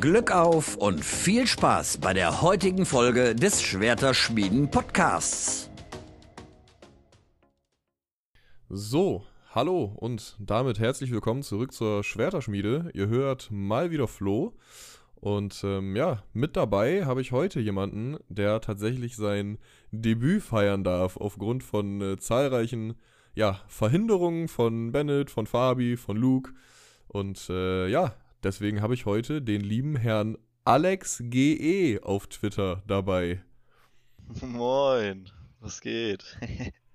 Glück auf und viel Spaß bei der heutigen Folge des Schwerterschmieden Podcasts. So, hallo und damit herzlich willkommen zurück zur Schwerterschmiede. Ihr hört mal wieder Flo. Und ähm, ja, mit dabei habe ich heute jemanden, der tatsächlich sein Debüt feiern darf, aufgrund von äh, zahlreichen ja, Verhinderungen von Bennett, von Fabi, von Luke. Und äh, ja, deswegen habe ich heute den lieben Herrn Alex GE auf Twitter dabei. Moin, was geht?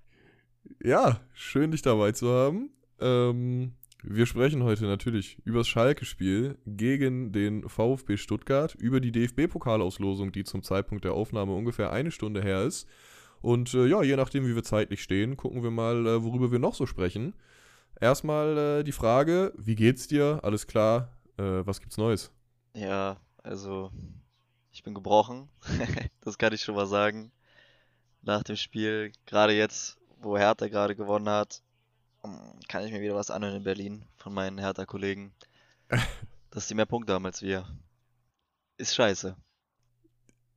ja, schön dich dabei zu haben. Ähm, wir sprechen heute natürlich über das Schalke-Spiel gegen den VfB Stuttgart, über die DFB-Pokalauslosung, die zum Zeitpunkt der Aufnahme ungefähr eine Stunde her ist. Und äh, ja, je nachdem, wie wir zeitlich stehen, gucken wir mal, äh, worüber wir noch so sprechen. Erstmal äh, die Frage, wie geht's dir? Alles klar? Äh, was gibt's Neues? Ja, also ich bin gebrochen. das kann ich schon mal sagen. Nach dem Spiel, gerade jetzt, wo Hertha gerade gewonnen hat, kann ich mir wieder was anhören in Berlin von meinen Hertha-Kollegen. dass die mehr Punkte haben als wir. Ist scheiße.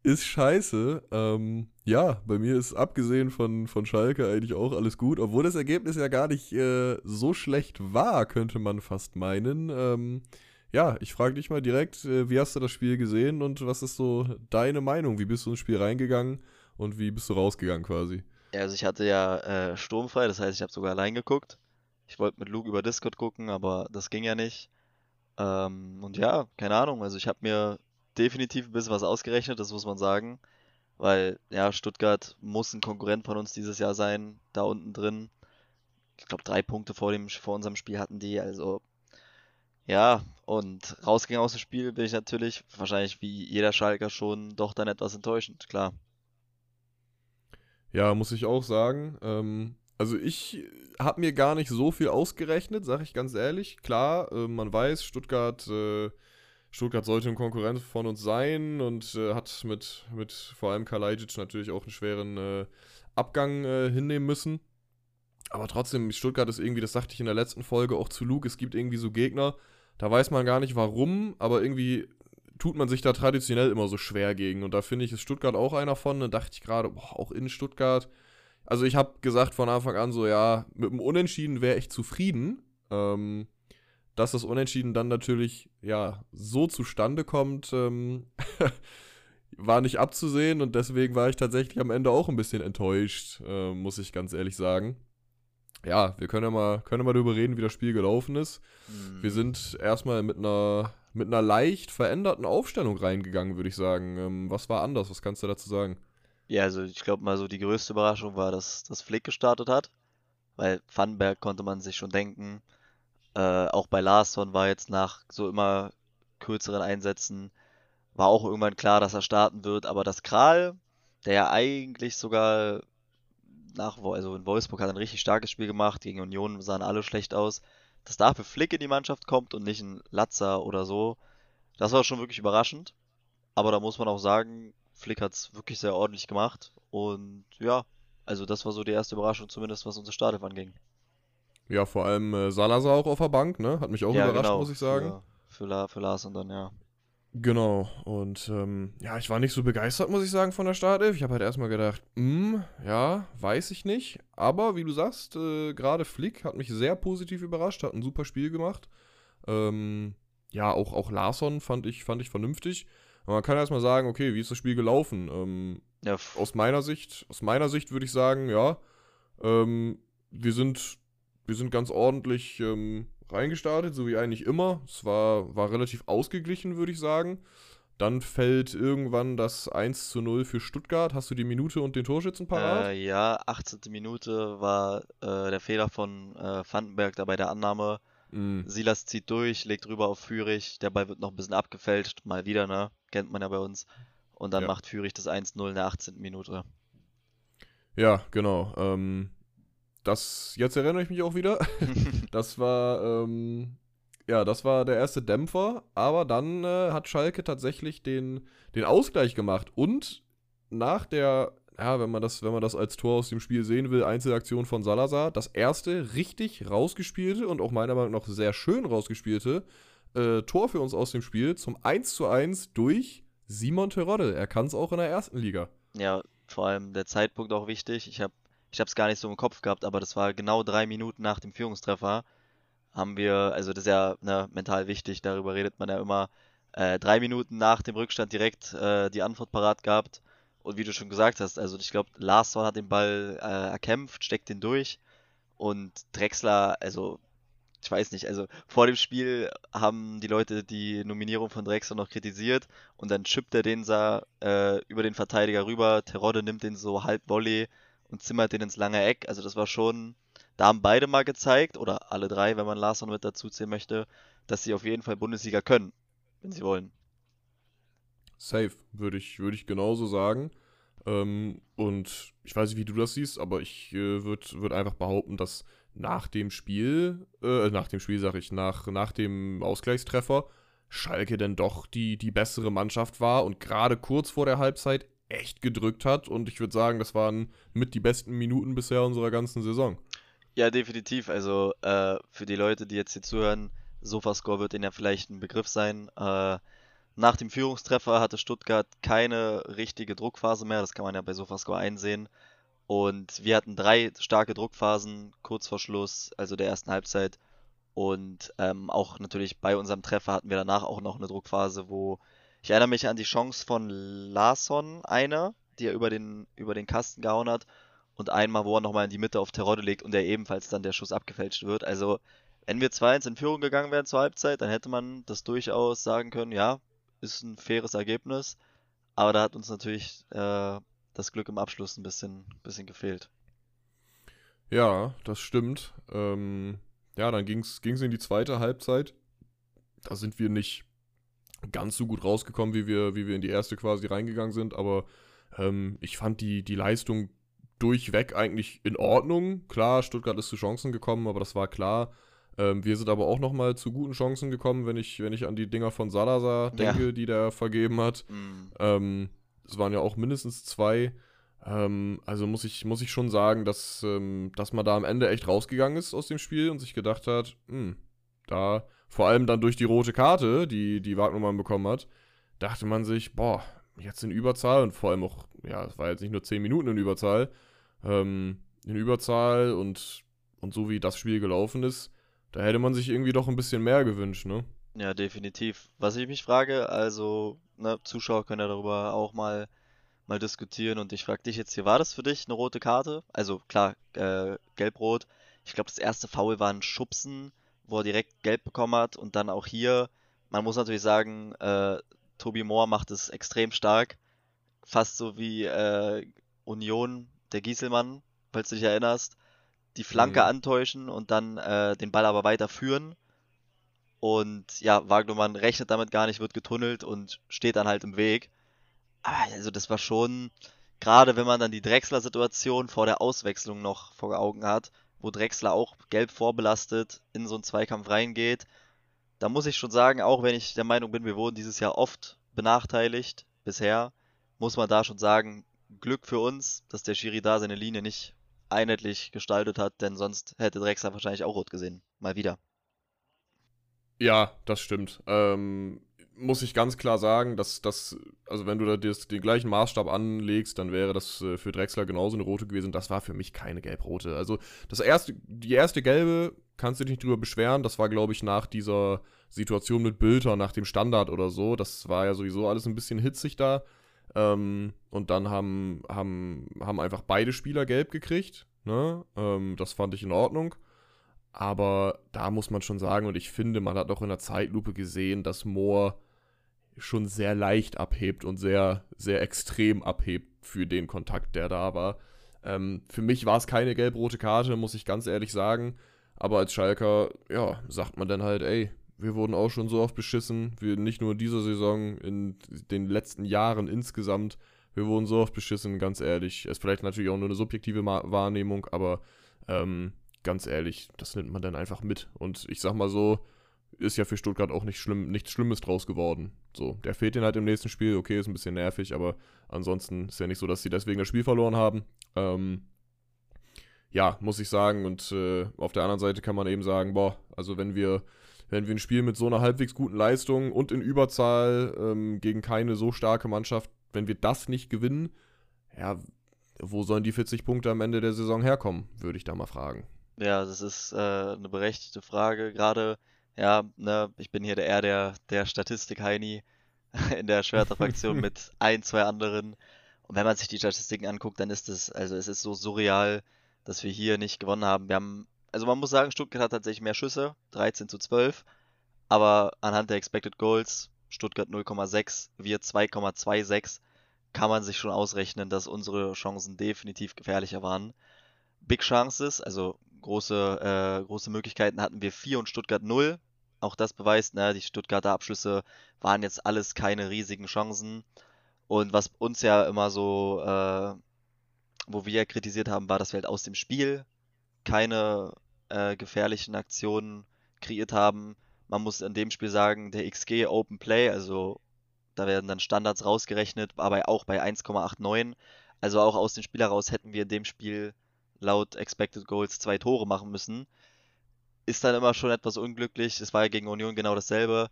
Ist scheiße. Ähm, ja, bei mir ist abgesehen von, von Schalke eigentlich auch alles gut, obwohl das Ergebnis ja gar nicht äh, so schlecht war, könnte man fast meinen. Ähm, ja, ich frage dich mal direkt, äh, wie hast du das Spiel gesehen und was ist so deine Meinung? Wie bist du ins Spiel reingegangen und wie bist du rausgegangen quasi? Ja, also ich hatte ja äh, sturmfrei, das heißt, ich habe sogar allein geguckt. Ich wollte mit Luke über Discord gucken, aber das ging ja nicht. Ähm, und ja, keine Ahnung, also ich habe mir definitiv ein bisschen was ausgerechnet, das muss man sagen. Weil, ja, Stuttgart muss ein Konkurrent von uns dieses Jahr sein, da unten drin. Ich glaube, drei Punkte vor, dem, vor unserem Spiel hatten die, also ja, und rausging aus dem Spiel bin ich natürlich, wahrscheinlich wie jeder Schalker schon, doch dann etwas enttäuschend, klar. Ja, muss ich auch sagen. Ähm, also ich habe mir gar nicht so viel ausgerechnet, sage ich ganz ehrlich. Klar, äh, man weiß, Stuttgart, äh, Stuttgart sollte ein Konkurrent von uns sein und äh, hat mit, mit vor allem Kalajic natürlich auch einen schweren äh, Abgang äh, hinnehmen müssen. Aber trotzdem, Stuttgart ist irgendwie, das sagte ich in der letzten Folge auch zu Luke, es gibt irgendwie so Gegner, da weiß man gar nicht warum, aber irgendwie tut man sich da traditionell immer so schwer gegen. Und da finde ich, ist Stuttgart auch einer von. Da dachte ich gerade, auch in Stuttgart. Also ich habe gesagt von Anfang an so, ja, mit dem Unentschieden wäre ich zufrieden. Ähm, dass das Unentschieden dann natürlich, ja, so zustande kommt, ähm, war nicht abzusehen. Und deswegen war ich tatsächlich am Ende auch ein bisschen enttäuscht, äh, muss ich ganz ehrlich sagen. Ja, wir können ja mal, können ja mal darüber reden, wie das Spiel gelaufen ist. Mhm. Wir sind erstmal mit einer mit einer leicht veränderten Aufstellung reingegangen, würde ich sagen. Ähm, was war anders? Was kannst du dazu sagen? Ja, also ich glaube mal so die größte Überraschung war, dass das Flick gestartet hat, weil Vandenberg konnte man sich schon denken. Äh, auch bei Larsson war jetzt nach so immer kürzeren Einsätzen war auch irgendwann klar, dass er starten wird, aber das Kral, der ja eigentlich sogar nach, also in Wolfsburg hat ein richtig starkes Spiel gemacht, gegen Union sahen alle schlecht aus, dass dafür Flick in die Mannschaft kommt und nicht ein Latzer oder so, das war schon wirklich überraschend. Aber da muss man auch sagen, Flick hat es wirklich sehr ordentlich gemacht. Und ja, also das war so die erste Überraschung, zumindest was unser Startelf anging. Ja, vor allem äh, Salazar auch auf der Bank, ne? Hat mich auch ja, überrascht, genau, muss ich sagen. Für, für, La, für Lars und dann, ja. Genau, und ähm, ja, ich war nicht so begeistert, muss ich sagen, von der Startelf. Ich habe halt erstmal gedacht, hm, ja, weiß ich nicht. Aber wie du sagst, äh, gerade Flick hat mich sehr positiv überrascht, hat ein super Spiel gemacht. Ähm, ja, auch, auch Larsson fand ich, fand ich vernünftig. Aber man kann erstmal sagen, okay, wie ist das Spiel gelaufen? Ähm, ja. Aus meiner Sicht, aus meiner Sicht würde ich sagen, ja, ähm, wir sind, wir sind ganz ordentlich ähm, reingestartet, so wie eigentlich immer. Es war, war relativ ausgeglichen, würde ich sagen. Dann fällt irgendwann das 1 zu 0 für Stuttgart. Hast du die Minute und den Torschützen parat? Äh, ja, 18. Minute war äh, der Fehler von äh, Vandenberg da bei der Annahme. Mm. Silas zieht durch, legt rüber auf Führig. Der Ball wird noch ein bisschen abgefälscht. Mal wieder, ne? Kennt man ja bei uns. Und dann ja. macht Führig das 1-0 in der 18. Minute. Ja, genau. Ähm, das, jetzt erinnere ich mich auch wieder. das war, ähm, ja, das war der erste Dämpfer, aber dann äh, hat Schalke tatsächlich den, den Ausgleich gemacht und nach der, ja, wenn man das, wenn man das als Tor aus dem Spiel sehen will, Einzelaktion von Salazar, das erste richtig rausgespielte und auch meiner Meinung nach sehr schön rausgespielte äh, Tor für uns aus dem Spiel zum 1 zu 1 durch Simon Terodde. Er kann es auch in der ersten Liga. Ja, vor allem der Zeitpunkt auch wichtig. Ich habe ich es gar nicht so im Kopf gehabt, aber das war genau drei Minuten nach dem Führungstreffer. Haben wir, also das ist ja ne, mental wichtig, darüber redet man ja immer, äh, drei Minuten nach dem Rückstand direkt äh, die Antwort parat gehabt. Und wie du schon gesagt hast, also ich glaube, Larsson hat den Ball äh, erkämpft, steckt den durch. Und Drexler, also ich weiß nicht, also vor dem Spiel haben die Leute die Nominierung von Drexler noch kritisiert und dann chippt er den sah, äh, über den Verteidiger rüber. Terodde nimmt den so halb Volley und zimmert den ins lange Eck. Also das war schon, da haben beide mal gezeigt, oder alle drei, wenn man Larsson mit dazu zählen möchte, dass sie auf jeden Fall Bundesliga können, wenn sie wollen. Safe, würde ich, würd ich genauso sagen. Ähm, und ich weiß nicht, wie du das siehst, aber ich äh, würde würd einfach behaupten, dass nach dem Spiel, äh, nach dem Spiel sage ich, nach, nach dem Ausgleichstreffer, Schalke denn doch die, die bessere Mannschaft war und gerade kurz vor der Halbzeit echt gedrückt hat. Und ich würde sagen, das waren mit die besten Minuten bisher unserer ganzen Saison. Ja, definitiv. Also äh, für die Leute, die jetzt hier zuhören, Sofascore wird ihnen ja vielleicht ein Begriff sein. Äh, nach dem Führungstreffer hatte Stuttgart keine richtige Druckphase mehr. Das kann man ja bei Sofascore einsehen. Und wir hatten drei starke Druckphasen kurz vor Schluss, also der ersten Halbzeit. Und ähm, auch natürlich bei unserem Treffer hatten wir danach auch noch eine Druckphase, wo ich erinnere mich an die Chance von Larsson, eine, die er über den, über den Kasten gehauen hat. Und einmal, wo er nochmal in die Mitte auf Terodde legt und der ebenfalls dann der Schuss abgefälscht wird. Also, wenn wir 2-1 in Führung gegangen wären zur Halbzeit, dann hätte man das durchaus sagen können, ja, ist ein faires Ergebnis. Aber da hat uns natürlich äh, das Glück im Abschluss ein bisschen, bisschen gefehlt. Ja, das stimmt. Ähm, ja, dann ging es in die zweite Halbzeit. Da sind wir nicht ganz so gut rausgekommen, wie wir, wie wir in die erste quasi reingegangen sind, aber ähm, ich fand die, die Leistung durchweg eigentlich in Ordnung. Klar, Stuttgart ist zu Chancen gekommen, aber das war klar. Ähm, wir sind aber auch nochmal zu guten Chancen gekommen, wenn ich, wenn ich an die Dinger von Salazar denke, ja. die der vergeben hat. Mhm. Ähm, es waren ja auch mindestens zwei. Ähm, also muss ich, muss ich schon sagen, dass, ähm, dass man da am Ende echt rausgegangen ist aus dem Spiel und sich gedacht hat, hm, da, vor allem dann durch die rote Karte, die, die Wagnermann bekommen hat, dachte man sich, boah, jetzt in Überzahl und vor allem auch, ja, es war jetzt nicht nur 10 Minuten in Überzahl, ähm, in Überzahl und, und so wie das Spiel gelaufen ist, da hätte man sich irgendwie doch ein bisschen mehr gewünscht, ne? Ja, definitiv. Was ich mich frage, also, ne, Zuschauer können ja darüber auch mal, mal diskutieren und ich frage dich jetzt hier, war das für dich eine rote Karte? Also klar, äh, gelb-rot. Ich glaube, das erste Foul war ein Schubsen, wo er direkt gelb bekommen hat und dann auch hier, man muss natürlich sagen, äh, Tobi Moore macht es extrem stark. Fast so wie äh, Union, der Gieselmann, falls du dich erinnerst. Die Flanke mhm. antäuschen und dann äh, den Ball aber weiterführen und ja, Wagnermann rechnet damit gar nicht, wird getunnelt und steht dann halt im Weg. Aber also das war schon, gerade wenn man dann die Drexler-Situation vor der Auswechslung noch vor Augen hat, wo Drexler auch gelb vorbelastet in so einen Zweikampf reingeht, da muss ich schon sagen, auch wenn ich der Meinung bin, wir wurden dieses Jahr oft benachteiligt bisher, muss man da schon sagen, Glück für uns, dass der Schiri da seine Linie nicht einheitlich gestaltet hat, denn sonst hätte Drexler wahrscheinlich auch rot gesehen. Mal wieder. Ja, das stimmt. Ähm, muss ich ganz klar sagen, dass das, also wenn du da des, den gleichen Maßstab anlegst, dann wäre das äh, für Drexler genauso eine rote gewesen. Das war für mich keine gelb-rote. Also das erste, die erste gelbe, kannst du dich nicht drüber beschweren. Das war, glaube ich, nach dieser Situation mit Bülter, nach dem Standard oder so. Das war ja sowieso alles ein bisschen hitzig da. Ähm, und dann haben, haben, haben einfach beide Spieler gelb gekriegt. Ne? Ähm, das fand ich in Ordnung. Aber da muss man schon sagen, und ich finde, man hat auch in der Zeitlupe gesehen, dass Moore schon sehr leicht abhebt und sehr, sehr extrem abhebt für den Kontakt, der da war. Ähm, für mich war es keine gelb-rote Karte, muss ich ganz ehrlich sagen. Aber als Schalker, ja, sagt man dann halt, ey, wir wurden auch schon so oft beschissen. Wir nicht nur in dieser Saison, in den letzten Jahren insgesamt. Wir wurden so oft beschissen, ganz ehrlich. Ist vielleicht natürlich auch nur eine subjektive Wahrnehmung, aber ähm, ganz ehrlich, das nimmt man dann einfach mit. Und ich sag mal so, ist ja für Stuttgart auch nicht schlimm, nichts Schlimmes draus geworden. So, der fehlt ihnen halt im nächsten Spiel, okay, ist ein bisschen nervig, aber ansonsten ist ja nicht so, dass sie deswegen das Spiel verloren haben. Ähm, ja, muss ich sagen. Und äh, auf der anderen Seite kann man eben sagen, boah, also wenn wir, wenn wir ein Spiel mit so einer halbwegs guten Leistung und in Überzahl ähm, gegen keine so starke Mannschaft, wenn wir das nicht gewinnen, ja, wo sollen die 40 Punkte am Ende der Saison herkommen, würde ich da mal fragen. Ja, das ist äh, eine berechtigte Frage. Gerade, ja, ne, ich bin hier der, eher der, der Statistik-Heini in der Schwerterfraktion mit ein, zwei anderen. Und wenn man sich die Statistiken anguckt, dann ist es, also es ist so surreal, dass wir hier nicht gewonnen haben. Wir haben, also man muss sagen, Stuttgart hat tatsächlich mehr Schüsse, 13 zu 12. Aber anhand der Expected Goals, Stuttgart 0,6, wir 2,26, kann man sich schon ausrechnen, dass unsere Chancen definitiv gefährlicher waren. Big Chances, also große, äh, große Möglichkeiten hatten wir 4 und Stuttgart 0. Auch das beweist, ne, die Stuttgarter Abschlüsse waren jetzt alles keine riesigen Chancen. Und was uns ja immer so, äh, wo wir ja kritisiert haben, war, dass wir halt aus dem Spiel keine äh, gefährlichen Aktionen kreiert haben. Man muss in dem Spiel sagen, der XG Open Play, also da werden dann Standards rausgerechnet, aber auch bei 1,89. Also auch aus dem Spiel heraus hätten wir in dem Spiel laut Expected Goals zwei Tore machen müssen. Ist dann immer schon etwas unglücklich. Es war ja gegen Union genau dasselbe.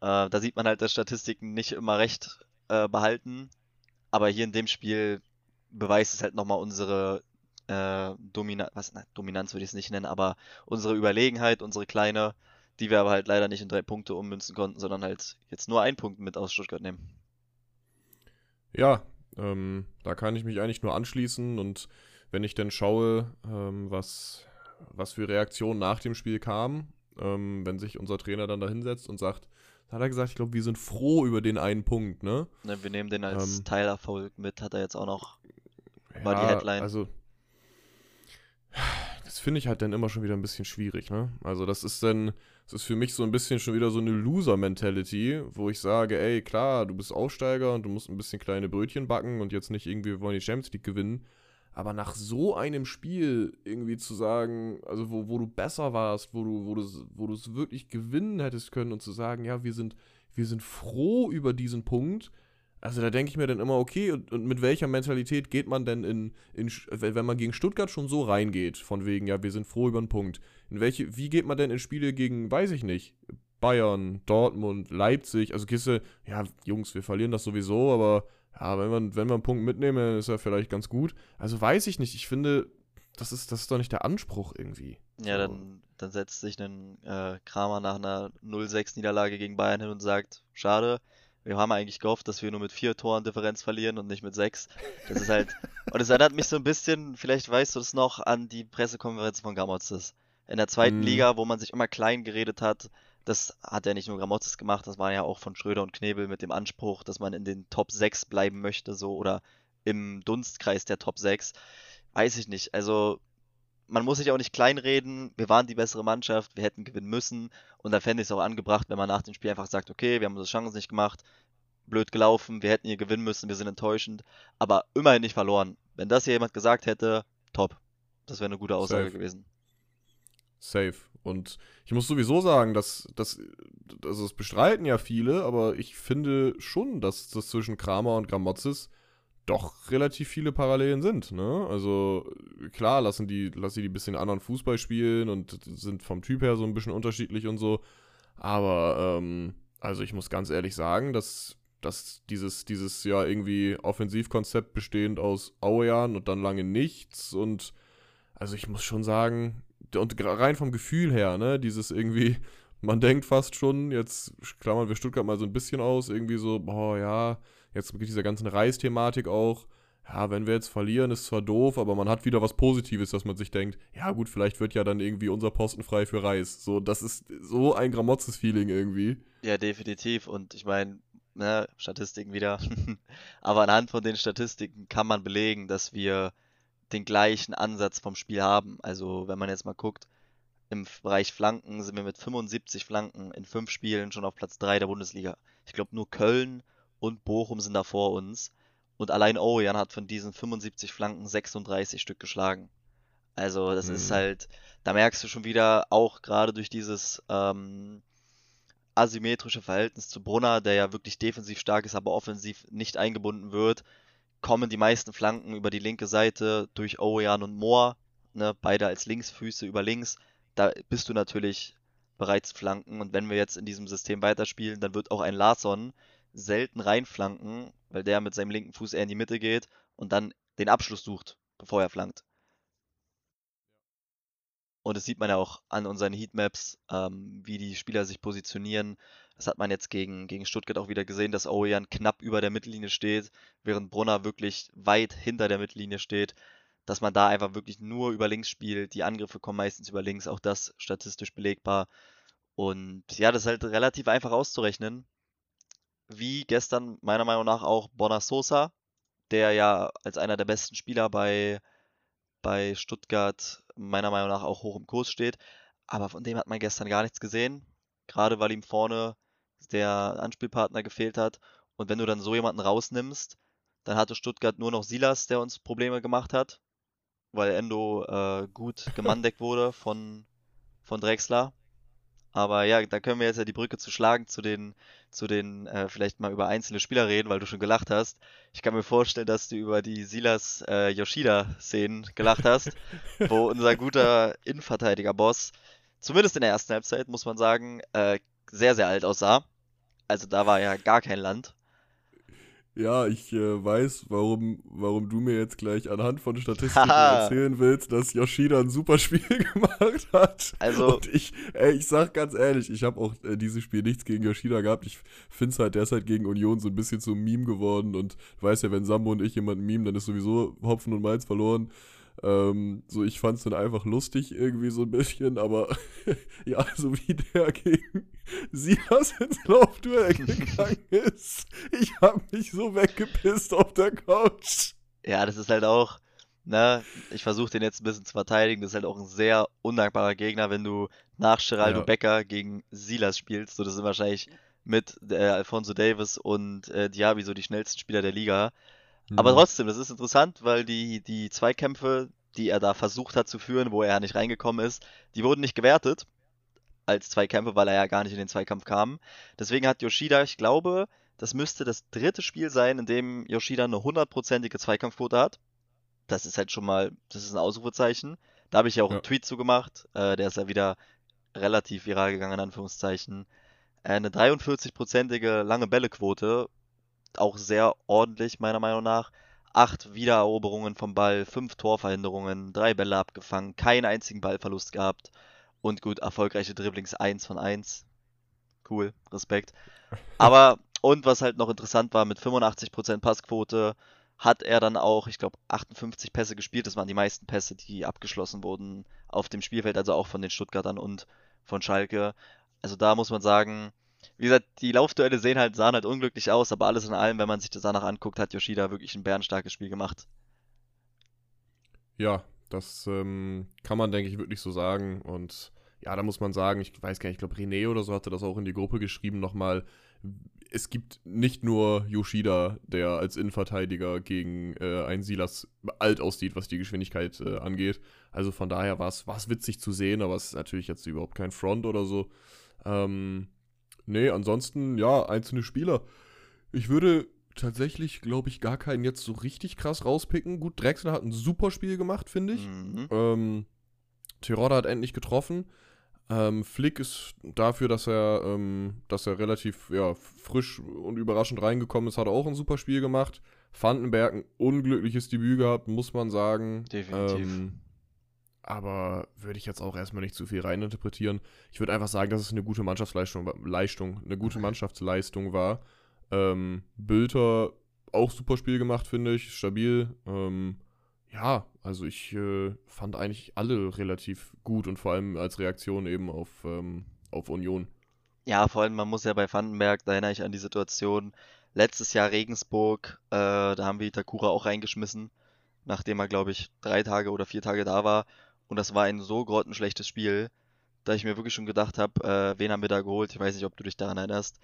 Äh, da sieht man halt, dass Statistiken nicht immer recht äh, behalten. Aber hier in dem Spiel beweist es halt nochmal unsere äh, Domina was, na, Dominanz würde ich es nicht nennen, aber unsere Überlegenheit, unsere kleine die wir aber halt leider nicht in drei Punkte ummünzen konnten, sondern halt jetzt nur einen Punkt mit aus Stuttgart nehmen. Ja, ähm, da kann ich mich eigentlich nur anschließen und wenn ich dann schaue, ähm, was, was für Reaktionen nach dem Spiel kamen, ähm, wenn sich unser Trainer dann da hinsetzt und sagt, hat er gesagt, ich glaube, wir sind froh über den einen Punkt, ne? ne wir nehmen den als ähm, Teilerfolg mit, hat er jetzt auch noch, war ja, die Headline. Also, das finde ich halt dann immer schon wieder ein bisschen schwierig, ne? Also das ist dann, es ist für mich so ein bisschen schon wieder so eine Loser-Mentality, wo ich sage, ey, klar, du bist Aufsteiger und du musst ein bisschen kleine Brötchen backen und jetzt nicht irgendwie, wir wollen die Champions League gewinnen. Aber nach so einem Spiel irgendwie zu sagen, also wo, wo du besser warst, wo du, wo du, wo es wirklich gewinnen hättest können und zu sagen, ja, wir sind, wir sind froh über diesen Punkt, also da denke ich mir dann immer, okay, und, und, mit welcher Mentalität geht man denn in, in, wenn man gegen Stuttgart schon so reingeht, von wegen, ja, wir sind froh über einen Punkt. In welche, wie geht man denn in Spiele gegen, weiß ich nicht, Bayern, Dortmund, Leipzig, also Kiste, ja, Jungs, wir verlieren das sowieso, aber ja, wenn man, wenn wir einen Punkt mitnehmen, ist er vielleicht ganz gut. Also weiß ich nicht, ich finde, das ist, das ist doch nicht der Anspruch irgendwie. Ja, dann, dann setzt sich ein äh, Kramer nach einer 0-6-Niederlage gegen Bayern hin und sagt, schade, wir haben eigentlich gehofft, dass wir nur mit vier Toren Differenz verlieren und nicht mit sechs. Das ist halt. und es erinnert mich so ein bisschen, vielleicht weißt du es noch, an die Pressekonferenz von Gramotzes. In der zweiten mm. Liga, wo man sich immer klein geredet hat. Das hat ja nicht nur Gramotzes gemacht, das war ja auch von Schröder und Knebel mit dem Anspruch, dass man in den Top 6 bleiben möchte, so oder im Dunstkreis der Top 6. Weiß ich nicht. Also man muss sich auch nicht kleinreden, wir waren die bessere Mannschaft, wir hätten gewinnen müssen und da fände ich es auch angebracht, wenn man nach dem Spiel einfach sagt, okay, wir haben unsere Chancen nicht gemacht, blöd gelaufen, wir hätten hier gewinnen müssen, wir sind enttäuschend, aber immerhin nicht verloren. Wenn das hier jemand gesagt hätte, top. Das wäre eine gute Aussage Safe. gewesen. Safe. Und ich muss sowieso sagen, dass, dass also das bestreiten ja viele, aber ich finde schon, dass das zwischen Kramer und Gramozis doch relativ viele Parallelen sind. Ne? Also klar lassen die, lassen die ein bisschen anderen Fußball spielen und sind vom Typ her so ein bisschen unterschiedlich und so. Aber ähm, also ich muss ganz ehrlich sagen, dass, dass dieses, dieses ja irgendwie Offensivkonzept bestehend aus Auejan und dann lange nichts und also ich muss schon sagen, und rein vom Gefühl her, ne, dieses irgendwie, man denkt fast schon, jetzt klammern wir Stuttgart mal so ein bisschen aus, irgendwie so, boah, ja, jetzt mit dieser ganzen Reis-Thematik auch, ja, wenn wir jetzt verlieren, ist zwar doof, aber man hat wieder was Positives, dass man sich denkt, ja gut, vielleicht wird ja dann irgendwie unser Posten frei für Reis. So, das ist so ein gramotzes Feeling irgendwie. Ja, definitiv. Und ich meine, ne, Statistiken wieder. aber anhand von den Statistiken kann man belegen, dass wir den gleichen Ansatz vom Spiel haben. Also, wenn man jetzt mal guckt, im Bereich Flanken sind wir mit 75 Flanken in fünf Spielen schon auf Platz 3 der Bundesliga. Ich glaube, nur Köln und Bochum sind da vor uns. Und allein Orian hat von diesen 75 Flanken 36 Stück geschlagen. Also das mhm. ist halt, da merkst du schon wieder, auch gerade durch dieses ähm, asymmetrische Verhältnis zu Brunner, der ja wirklich defensiv stark ist, aber offensiv nicht eingebunden wird, kommen die meisten Flanken über die linke Seite durch Orian und Moore, ne, beide als Linksfüße über links. Da bist du natürlich bereit zu flanken. Und wenn wir jetzt in diesem System weiterspielen, dann wird auch ein Larsson selten reinflanken, weil der mit seinem linken Fuß eher in die Mitte geht und dann den Abschluss sucht, bevor er flankt. Und das sieht man ja auch an unseren Heatmaps, ähm, wie die Spieler sich positionieren. Das hat man jetzt gegen, gegen Stuttgart auch wieder gesehen, dass Ojan knapp über der Mittellinie steht, während Brunner wirklich weit hinter der Mittellinie steht. Dass man da einfach wirklich nur über links spielt. Die Angriffe kommen meistens über links, auch das statistisch belegbar. Und ja, das ist halt relativ einfach auszurechnen. Wie gestern meiner Meinung nach auch Bonner Sosa, der ja als einer der besten Spieler bei, bei Stuttgart meiner Meinung nach auch hoch im Kurs steht. Aber von dem hat man gestern gar nichts gesehen. Gerade weil ihm vorne der Anspielpartner gefehlt hat. Und wenn du dann so jemanden rausnimmst, dann hatte Stuttgart nur noch Silas, der uns Probleme gemacht hat, weil Endo äh, gut gemandeckt wurde von, von Drexler. Aber ja, da können wir jetzt ja die Brücke zu schlagen zu den, zu den, äh, vielleicht mal über einzelne Spieler reden, weil du schon gelacht hast. Ich kann mir vorstellen, dass du über die Silas äh, Yoshida-Szenen gelacht hast, wo unser guter Innenverteidiger-Boss, zumindest in der ersten Halbzeit, muss man sagen, äh, sehr, sehr alt aussah. Also da war ja gar kein Land. Ja, ich äh, weiß, warum, warum du mir jetzt gleich anhand von Statistiken erzählen willst, dass Yoshida ein super Spiel gemacht hat. Also. Und ich, ey, ich sag ganz ehrlich, ich habe auch äh, dieses Spiel nichts gegen Yoshida gehabt. Ich finde es halt, der ist halt gegen Union so ein bisschen zum Meme geworden. Und du weißt ja, wenn Sambo und ich jemanden meme, dann ist sowieso Hopfen und Malz verloren. Ähm, so, ich fand es dann einfach lustig irgendwie so ein bisschen, aber ja, so wie der gegen Silas ins Laufduell gegangen ist, ich habe mich so weggepisst auf der Couch. Ja, das ist halt auch, ne, ich versuche den jetzt ein bisschen zu verteidigen, das ist halt auch ein sehr undankbarer Gegner, wenn du nach Geraldo ja. Becker gegen Silas spielst, so das sind wahrscheinlich mit äh, Alfonso Davis und äh, Diaby so die schnellsten Spieler der Liga. Aber mhm. trotzdem, das ist interessant, weil die, die Zweikämpfe, die er da versucht hat zu führen, wo er nicht reingekommen ist, die wurden nicht gewertet als Zweikämpfe, weil er ja gar nicht in den Zweikampf kam. Deswegen hat Yoshida, ich glaube, das müsste das dritte Spiel sein, in dem Yoshida eine hundertprozentige Zweikampfquote hat. Das ist halt schon mal, das ist ein Ausrufezeichen. Da habe ich ja auch ja. einen Tweet zu gemacht. Äh, der ist ja wieder relativ viral gegangen, in Anführungszeichen. Äh, eine 43-prozentige lange Bällequote auch sehr ordentlich, meiner Meinung nach. Acht Wiedereroberungen vom Ball, fünf Torverhinderungen, drei Bälle abgefangen, keinen einzigen Ballverlust gehabt. Und gut, erfolgreiche Dribblings 1 von 1. Cool, Respekt. Aber, und was halt noch interessant war, mit 85% Passquote hat er dann auch, ich glaube, 58 Pässe gespielt. Das waren die meisten Pässe, die abgeschlossen wurden auf dem Spielfeld, also auch von den Stuttgartern und von Schalke. Also da muss man sagen, wie gesagt, die Laufduelle sehen halt, sahen halt unglücklich aus, aber alles in allem, wenn man sich das danach anguckt, hat Yoshida wirklich ein bärenstarkes Spiel gemacht. Ja, das ähm, kann man, denke ich, wirklich so sagen. Und ja, da muss man sagen, ich weiß gar nicht, ich glaube, René oder so hatte das auch in die Gruppe geschrieben nochmal. Es gibt nicht nur Yoshida, der als Innenverteidiger gegen äh, einen Silas alt aussieht, was die Geschwindigkeit äh, angeht. Also von daher war es witzig zu sehen, aber es ist natürlich jetzt überhaupt kein Front oder so. Ähm, Nee, ansonsten, ja, einzelne Spieler. Ich würde tatsächlich, glaube ich, gar keinen jetzt so richtig krass rauspicken. Gut, Drexler hat ein super Spiel gemacht, finde ich. Mhm. Ähm, Tirada hat endlich getroffen. Ähm, Flick ist dafür, dass er, ähm, dass er relativ ja, frisch und überraschend reingekommen ist, hat auch ein super Spiel gemacht. Vandenberg ein unglückliches Debüt gehabt, muss man sagen. Definitiv. Ähm, aber würde ich jetzt auch erstmal nicht zu viel reininterpretieren. Ich würde einfach sagen, dass es eine gute Mannschaftsleistung, Leistung, eine gute Mannschaftsleistung war. Ähm, Bülter auch super Spiel gemacht, finde ich, stabil. Ähm, ja, also ich äh, fand eigentlich alle relativ gut und vor allem als Reaktion eben auf, ähm, auf Union. Ja, vor allem, man muss ja bei Vandenberg, da erinnere ich an die Situation, letztes Jahr Regensburg, äh, da haben wir Itakura auch reingeschmissen, nachdem er, glaube ich, drei Tage oder vier Tage da war. Und das war ein so grottenschlechtes Spiel, da ich mir wirklich schon gedacht habe, äh, wen haben wir da geholt? Ich weiß nicht, ob du dich daran erinnerst.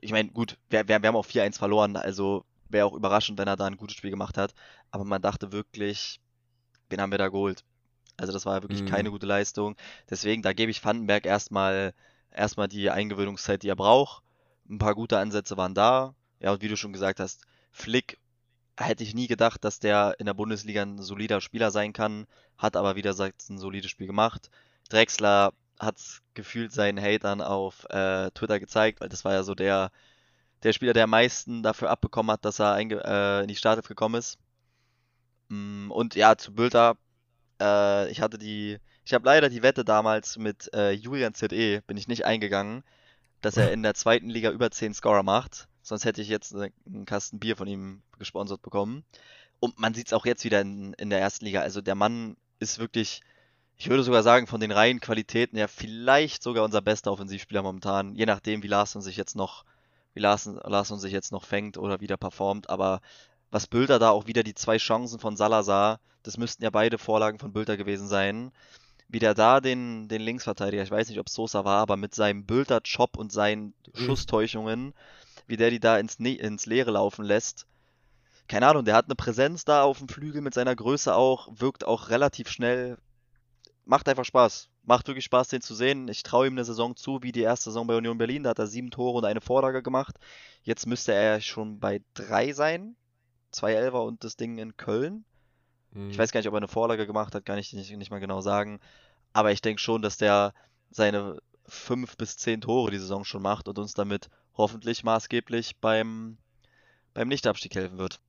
Ich meine, gut, wir, wir, wir haben auch 4-1 verloren, also wäre auch überraschend, wenn er da ein gutes Spiel gemacht hat. Aber man dachte wirklich, wen haben wir da geholt? Also das war wirklich mhm. keine gute Leistung. Deswegen, da gebe ich Vandenberg erstmal erstmal die Eingewöhnungszeit, die er braucht. Ein paar gute Ansätze waren da. Ja, und wie du schon gesagt hast, Flick hätte ich nie gedacht, dass der in der Bundesliga ein solider Spieler sein kann, hat aber wieder ein solides Spiel gemacht. Drexler hat gefühlt seinen Hatern auf äh, Twitter gezeigt, weil das war ja so der, der Spieler, der am meisten dafür abbekommen hat, dass er äh, in die Startelf gekommen ist. Mm, und ja, zu Bülter, äh, ich hatte die, ich habe leider die Wette damals mit äh, Julian ZE, bin ich nicht eingegangen, dass er in der zweiten Liga über 10 Scorer macht. Sonst hätte ich jetzt einen Kasten Bier von ihm gesponsert bekommen. Und man sieht es auch jetzt wieder in, in der ersten Liga. Also der Mann ist wirklich, ich würde sogar sagen, von den reinen Qualitäten her vielleicht sogar unser bester Offensivspieler momentan. Je nachdem, wie Larson sich jetzt noch, wie Larson, Larson sich jetzt noch fängt oder wieder performt. Aber was Bülter da auch wieder die zwei Chancen von Salazar, das müssten ja beide Vorlagen von Bülter gewesen sein. Wie der da den, den Linksverteidiger, ich weiß nicht, ob Sosa war, aber mit seinem Bülter-Chop und seinen mhm. Schusstäuschungen, wie der die da ins, ne ins Leere laufen lässt, keine Ahnung, der hat eine Präsenz da auf dem Flügel mit seiner Größe auch, wirkt auch relativ schnell. Macht einfach Spaß. Macht wirklich Spaß, den zu sehen. Ich traue ihm eine Saison zu, wie die erste Saison bei Union Berlin. Da hat er sieben Tore und eine Vorlage gemacht. Jetzt müsste er schon bei drei sein. Zwei Elfer und das Ding in Köln. Mhm. Ich weiß gar nicht, ob er eine Vorlage gemacht hat, kann ich nicht, nicht mal genau sagen. Aber ich denke schon, dass der seine fünf bis zehn Tore die Saison schon macht und uns damit hoffentlich maßgeblich beim, beim Nichtabstieg helfen wird.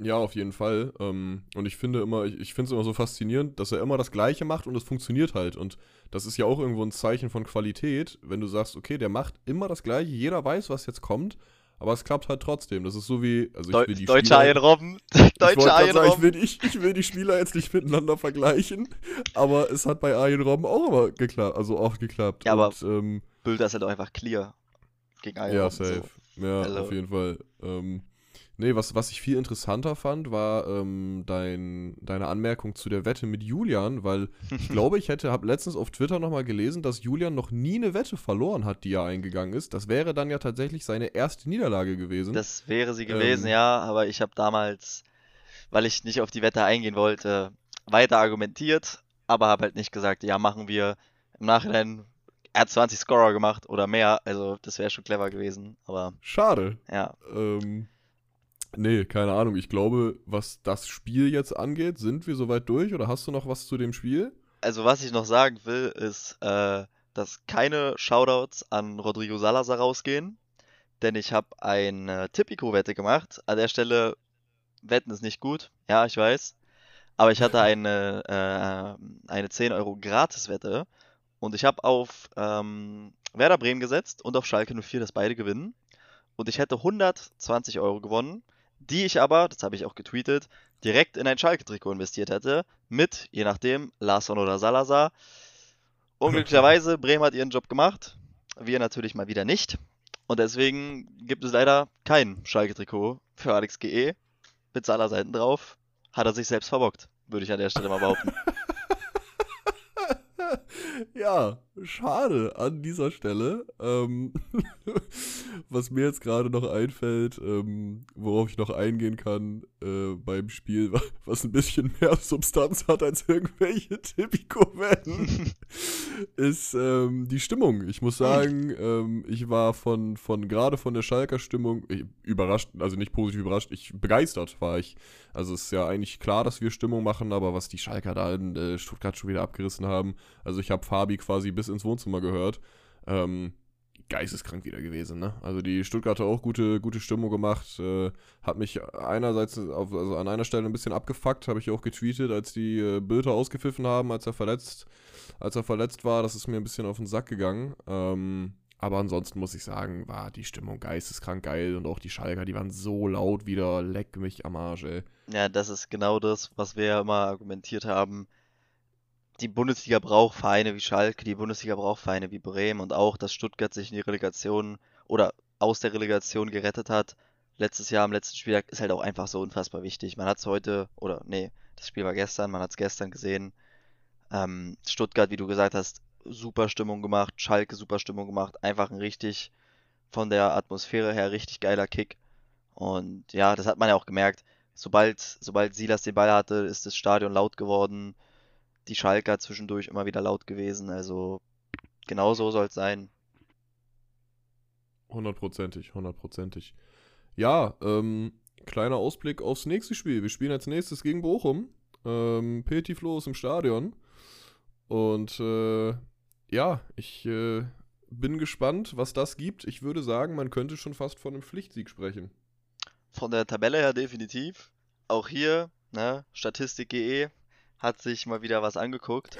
Ja, auf jeden Fall. Ähm, und ich finde immer, ich, ich finde es immer so faszinierend, dass er immer das Gleiche macht und es funktioniert halt. Und das ist ja auch irgendwo ein Zeichen von Qualität, wenn du sagst, okay, der macht immer das Gleiche, jeder weiß, was jetzt kommt, aber es klappt halt trotzdem. Das ist so wie, also ich will die Deutsche Spieler. Deutsche Arjen Robben. Ich will, ich, ich will die Spieler jetzt nicht miteinander vergleichen, aber es hat bei Arjen Robben auch immer geklappt, also oft geklappt. Ja, und, aber ähm, Bilder ist halt auch einfach clear gegen Arjen ja. Safe. So. Ja, also. auf jeden Fall. Ähm, Nee, was, was ich viel interessanter fand, war ähm, dein, deine Anmerkung zu der Wette mit Julian, weil ich glaube, ich hätte, habe letztens auf Twitter nochmal gelesen, dass Julian noch nie eine Wette verloren hat, die er eingegangen ist. Das wäre dann ja tatsächlich seine erste Niederlage gewesen. Das wäre sie gewesen, ähm, ja, aber ich habe damals, weil ich nicht auf die Wette eingehen wollte, weiter argumentiert, aber habe halt nicht gesagt, ja, machen wir im Nachhinein er hat 20 Scorer gemacht oder mehr, also das wäre schon clever gewesen, aber. Schade. Ja. Ähm, Nee, keine Ahnung. Ich glaube, was das Spiel jetzt angeht, sind wir soweit durch oder hast du noch was zu dem Spiel? Also, was ich noch sagen will, ist, äh, dass keine Shoutouts an Rodrigo Salazar rausgehen, denn ich habe eine Tipico-Wette gemacht. An der Stelle, Wetten ist nicht gut, ja, ich weiß. Aber ich hatte eine, äh, eine 10 Euro Gratis-Wette und ich habe auf ähm, Werder Bremen gesetzt und auf Schalke 04, dass beide gewinnen. Und ich hätte 120 Euro gewonnen die ich aber, das habe ich auch getweetet, direkt in ein Schalke-Trikot investiert hätte, mit, je nachdem, Larsson oder Salazar. Unglücklicherweise, Bremen hat ihren Job gemacht, wir natürlich mal wieder nicht. Und deswegen gibt es leider kein Schalke-Trikot für Alex GE mit Salazar hinten drauf. Hat er sich selbst verbockt, würde ich an der Stelle mal behaupten. ja, schade an dieser Stelle. Ähm, was mir jetzt gerade noch einfällt, ähm, worauf ich noch eingehen kann äh, beim Spiel, was ein bisschen mehr Substanz hat als irgendwelche Tipico-Wetten, ist ähm, die Stimmung. Ich muss sagen, ähm, ich war von, von gerade von der Schalker Stimmung überrascht, also nicht positiv überrascht, ich begeistert war ich. Also es ist ja eigentlich klar, dass wir Stimmung machen, aber was die Schalker da in äh, Stuttgart schon wieder abgerissen haben, also ich habe Fabi quasi bis ins Wohnzimmer gehört. Ähm, geisteskrank wieder gewesen, ne? Also die Stuttgarter auch gute, gute Stimmung gemacht. Äh, hat mich einerseits auf, also an einer Stelle ein bisschen abgefuckt, habe ich auch getweetet, als die äh, Bilder ausgepfiffen haben, als er verletzt, als er verletzt war. Das ist mir ein bisschen auf den Sack gegangen. Ähm, aber ansonsten muss ich sagen, war die Stimmung geisteskrank geil und auch die Schalker, die waren so laut wieder, leck mich am Arsch, ey. Ja, das ist genau das, was wir ja immer argumentiert haben die Bundesliga braucht Vereine wie Schalke, die Bundesliga braucht Vereine wie Bremen und auch, dass Stuttgart sich in die Relegation oder aus der Relegation gerettet hat. Letztes Jahr am letzten Spieltag ist halt auch einfach so unfassbar wichtig. Man hat es heute, oder nee, das Spiel war gestern, man hat es gestern gesehen. Ähm, Stuttgart, wie du gesagt hast, super Stimmung gemacht, Schalke super Stimmung gemacht, einfach ein richtig von der Atmosphäre her richtig geiler Kick. Und ja, das hat man ja auch gemerkt. Sobald, sobald Silas den Ball hatte, ist das Stadion laut geworden die Schalker zwischendurch immer wieder laut gewesen. Also genau so soll es sein. Hundertprozentig, hundertprozentig. Ja, ähm, kleiner Ausblick aufs nächste Spiel. Wir spielen als nächstes gegen Bochum. Ähm, Petit Flo ist im Stadion. Und äh, ja, ich äh, bin gespannt, was das gibt. Ich würde sagen, man könnte schon fast von einem Pflichtsieg sprechen. Von der Tabelle her definitiv. Auch hier, ne, Statistik.de hat sich mal wieder was angeguckt.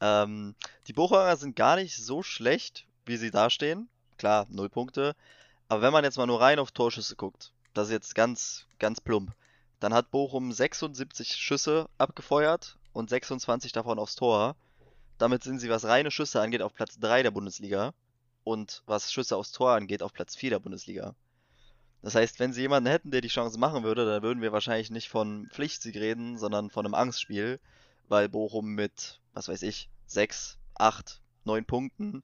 Ähm, die Bochumer sind gar nicht so schlecht, wie sie dastehen. Klar, null Punkte. Aber wenn man jetzt mal nur rein auf Torschüsse guckt, das ist jetzt ganz, ganz plump, dann hat Bochum 76 Schüsse abgefeuert und 26 davon aufs Tor. Damit sind sie, was reine Schüsse angeht, auf Platz 3 der Bundesliga und was Schüsse aufs Tor angeht, auf Platz 4 der Bundesliga. Das heißt, wenn sie jemanden hätten, der die Chance machen würde, dann würden wir wahrscheinlich nicht von Pflichtsieg reden, sondern von einem Angstspiel, weil Bochum mit, was weiß ich, 6, 8, 9 Punkten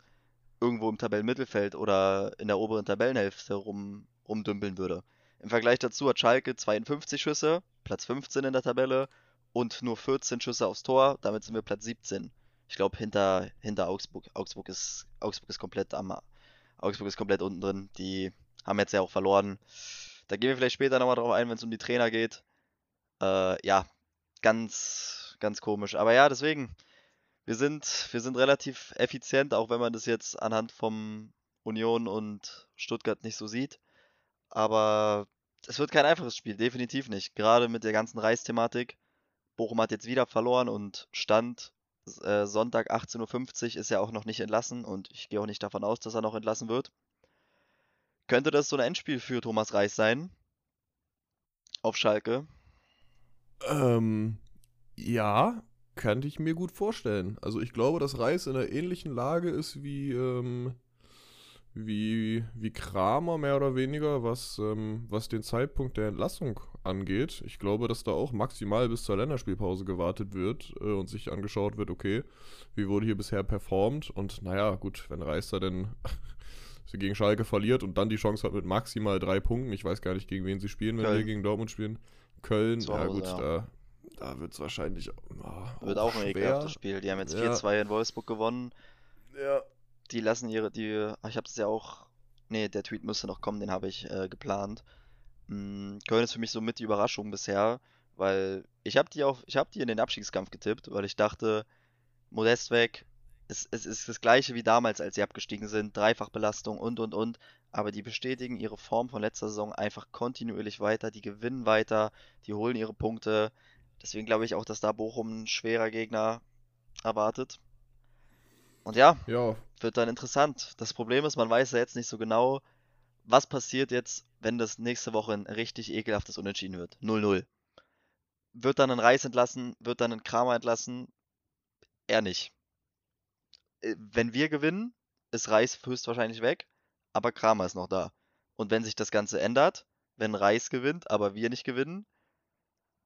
irgendwo im Tabellenmittelfeld oder in der oberen Tabellenhälfte rum, rumdümpeln würde. Im Vergleich dazu hat Schalke 52 Schüsse, Platz 15 in der Tabelle und nur 14 Schüsse aufs Tor, damit sind wir Platz 17 ich glaube, hinter, hinter Augsburg. Augsburg ist, Augsburg ist komplett am, Augsburg ist komplett unten drin. Die haben jetzt ja auch verloren. Da gehen wir vielleicht später nochmal drauf ein, wenn es um die Trainer geht. Äh, ja, ganz, ganz komisch. Aber ja, deswegen, wir sind, wir sind relativ effizient, auch wenn man das jetzt anhand vom Union und Stuttgart nicht so sieht. Aber es wird kein einfaches Spiel, definitiv nicht. Gerade mit der ganzen Reisthematik. Bochum hat jetzt wieder verloren und stand äh, Sonntag 18.50 Uhr ist er auch noch nicht entlassen und ich gehe auch nicht davon aus, dass er noch entlassen wird. Könnte das so ein Endspiel für Thomas Reis sein? Auf Schalke? Ähm, ja, könnte ich mir gut vorstellen. Also ich glaube, dass Reis in einer ähnlichen Lage ist wie ähm, wie, wie Kramer mehr oder weniger, was, ähm, was den Zeitpunkt der Entlassung angeht. Ich glaube, dass da auch maximal bis zur Länderspielpause gewartet wird äh, und sich angeschaut wird, okay, wie wurde hier bisher performt und naja, gut, wenn Reister denn sie gegen Schalke verliert und dann die Chance hat mit maximal drei Punkten, ich weiß gar nicht, gegen wen sie spielen, wenn Köln. wir gegen Dortmund spielen. Köln, Hause, ja gut, ja. da, da wird es wahrscheinlich oh, wird auch ein ekelhaftes Spiel. Die haben jetzt ja. 4-2 in Wolfsburg gewonnen. Ja, die lassen ihre, die, ich habe es ja auch, nee, der Tweet müsste noch kommen, den habe ich äh, geplant. Mhm, Köln ist für mich so mit die Überraschung bisher, weil ich habe die auf, ich habe die in den Abstiegskampf getippt, weil ich dachte, Modest weg, es, es ist das gleiche wie damals, als sie abgestiegen sind, Dreifachbelastung und und und, aber die bestätigen ihre Form von letzter Saison einfach kontinuierlich weiter, die gewinnen weiter, die holen ihre Punkte. Deswegen glaube ich auch, dass da Bochum ein schwerer Gegner erwartet. Und ja, ja, wird dann interessant. Das Problem ist, man weiß ja jetzt nicht so genau, was passiert jetzt, wenn das nächste Woche ein richtig ekelhaftes Unentschieden wird. 0-0. Wird dann ein Reis entlassen? Wird dann ein Kramer entlassen? Er nicht. Äh, wenn wir gewinnen, ist Reis höchstwahrscheinlich weg, aber Kramer ist noch da. Und wenn sich das Ganze ändert, wenn Reis gewinnt, aber wir nicht gewinnen,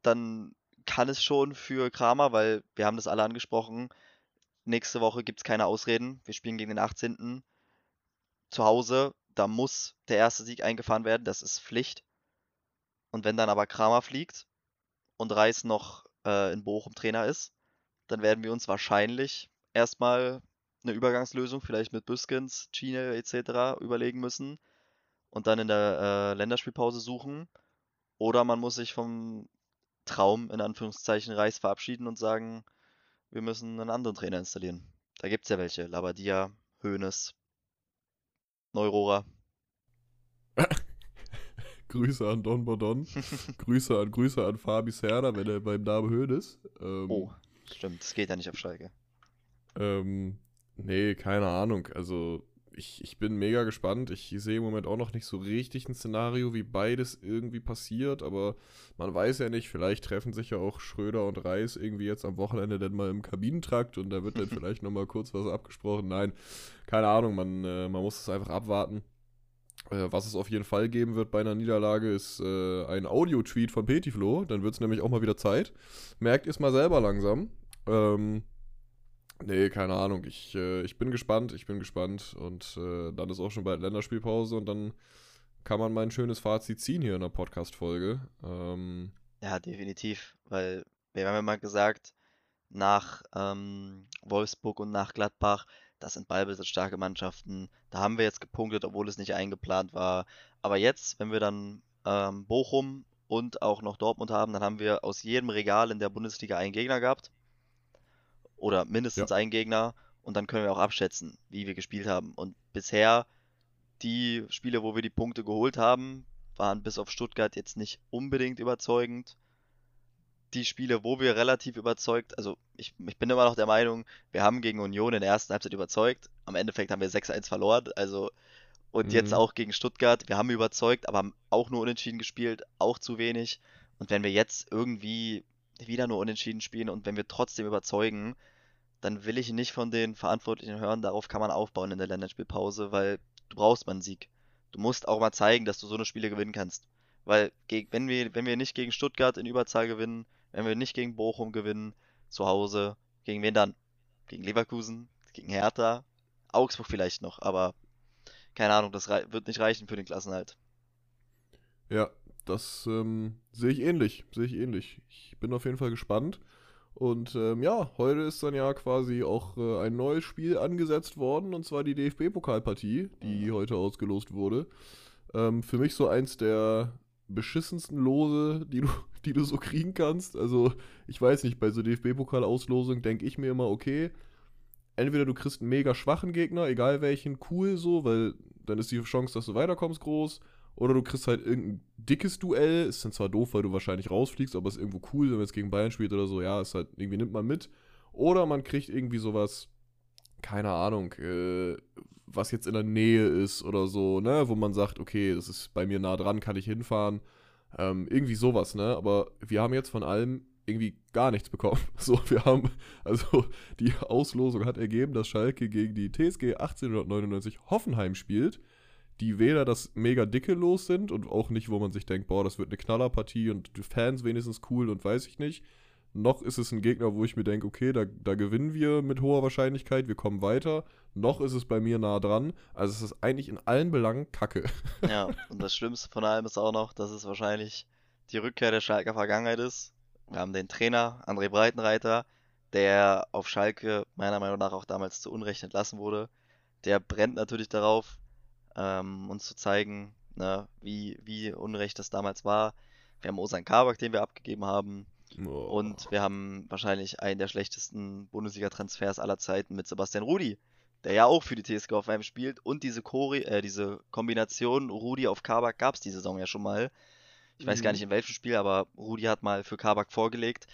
dann kann es schon für Kramer, weil wir haben das alle angesprochen, Nächste Woche gibt es keine Ausreden. Wir spielen gegen den 18. zu Hause. Da muss der erste Sieg eingefahren werden. Das ist Pflicht. Und wenn dann aber Kramer fliegt und Reis noch äh, in Bochum Trainer ist, dann werden wir uns wahrscheinlich erstmal eine Übergangslösung, vielleicht mit Büskens, Chine etc. überlegen müssen und dann in der äh, Länderspielpause suchen. Oder man muss sich vom Traum in Anführungszeichen Reis verabschieden und sagen, wir müssen einen anderen Trainer installieren. Da gibt es ja welche. Labadia, Hoeneß, Neurora. Grüße an Don Bodon. Grüße an Grüße an Fabi Serra, wenn er beim Namen Hoeneß. Ähm, oh, stimmt. Das geht ja nicht auf Schalke. Ähm, nee, keine Ahnung. Also ich, ich bin mega gespannt. Ich sehe im Moment auch noch nicht so richtig ein Szenario, wie beides irgendwie passiert, aber man weiß ja nicht, vielleicht treffen sich ja auch Schröder und Reis irgendwie jetzt am Wochenende dann mal im Kabinentrakt und da wird dann vielleicht nochmal kurz was abgesprochen. Nein, keine Ahnung, man, äh, man muss es einfach abwarten. Äh, was es auf jeden Fall geben wird bei einer Niederlage, ist äh, ein Audio-Tweet von Petiflo. Dann wird es nämlich auch mal wieder Zeit. Merkt es mal selber langsam. Ähm, Nee, keine Ahnung. Ich, äh, ich bin gespannt, ich bin gespannt. Und äh, dann ist auch schon bald Länderspielpause und dann kann man mein schönes Fazit ziehen hier in der Podcast-Folge. Ähm, ja, definitiv. Weil wir haben ja mal gesagt, nach ähm, Wolfsburg und nach Gladbach, das sind ballbesitzstarke Mannschaften. Da haben wir jetzt gepunktet, obwohl es nicht eingeplant war. Aber jetzt, wenn wir dann ähm, Bochum und auch noch Dortmund haben, dann haben wir aus jedem Regal in der Bundesliga einen Gegner gehabt oder mindestens ja. ein Gegner. und dann können wir auch abschätzen, wie wir gespielt haben. Und bisher, die Spiele, wo wir die Punkte geholt haben, waren bis auf Stuttgart jetzt nicht unbedingt überzeugend. Die Spiele, wo wir relativ überzeugt, also ich, ich bin immer noch der Meinung, wir haben gegen Union in der ersten Halbzeit überzeugt. Am Endeffekt haben wir 6-1 verloren, also und mhm. jetzt auch gegen Stuttgart, wir haben überzeugt, aber haben auch nur unentschieden gespielt, auch zu wenig. Und wenn wir jetzt irgendwie wieder nur unentschieden spielen und wenn wir trotzdem überzeugen, dann will ich nicht von den Verantwortlichen hören, darauf kann man aufbauen in der Länderspielpause, weil du brauchst mal einen Sieg. Du musst auch mal zeigen, dass du so eine Spiele gewinnen kannst. Weil wenn wir, wenn wir nicht gegen Stuttgart in Überzahl gewinnen, wenn wir nicht gegen Bochum gewinnen, zu Hause, gegen wen dann? Gegen Leverkusen, gegen Hertha, Augsburg vielleicht noch, aber keine Ahnung, das wird nicht reichen für den Klassenhalt. Ja, das ähm, sehe ich ähnlich, sehe ich ähnlich. Ich bin auf jeden Fall gespannt. Und ähm, ja, heute ist dann ja quasi auch äh, ein neues Spiel angesetzt worden, und zwar die DFB-Pokalpartie, die mhm. heute ausgelost wurde. Ähm, für mich so eins der beschissensten Lose, die du, die du so kriegen kannst. Also, ich weiß nicht, bei so DFB-Pokal-Auslosung denke ich mir immer, okay, entweder du kriegst einen mega schwachen Gegner, egal welchen, cool so, weil dann ist die Chance, dass du weiterkommst, groß. Oder du kriegst halt irgendein dickes Duell. Ist dann zwar doof, weil du wahrscheinlich rausfliegst, aber ist irgendwo cool, wenn man jetzt gegen Bayern spielt oder so. Ja, ist halt irgendwie nimmt man mit. Oder man kriegt irgendwie sowas, keine Ahnung, äh, was jetzt in der Nähe ist oder so, ne, wo man sagt, okay, das ist bei mir nah dran, kann ich hinfahren. Ähm, irgendwie sowas, ne? Aber wir haben jetzt von allem irgendwie gar nichts bekommen. So, wir haben, also die Auslosung hat ergeben, dass Schalke gegen die TSG 1899 Hoffenheim spielt die weder das mega dicke los sind und auch nicht, wo man sich denkt, boah, das wird eine Knallerpartie und die Fans wenigstens cool und weiß ich nicht. Noch ist es ein Gegner, wo ich mir denke, okay, da, da gewinnen wir mit hoher Wahrscheinlichkeit, wir kommen weiter. Noch ist es bei mir nah dran. Also es ist eigentlich in allen Belangen Kacke. Ja, und das Schlimmste von allem ist auch noch, dass es wahrscheinlich die Rückkehr der Schalker Vergangenheit ist. Wir haben den Trainer, André Breitenreiter, der auf Schalke meiner Meinung nach auch damals zu Unrecht entlassen wurde. Der brennt natürlich darauf, ähm, uns zu zeigen, ne, wie, wie unrecht das damals war. Wir haben Osan Kabak, den wir abgegeben haben. Oh. Und wir haben wahrscheinlich einen der schlechtesten Bundesliga-Transfers aller Zeiten mit Sebastian Rudi, der ja auch für die TSG auf einem spielt. Und diese, Chori äh, diese Kombination Rudi auf Kabak gab es die Saison ja schon mal. Ich weiß gar mhm. nicht in welchem Spiel, aber Rudi hat mal für Kabak vorgelegt.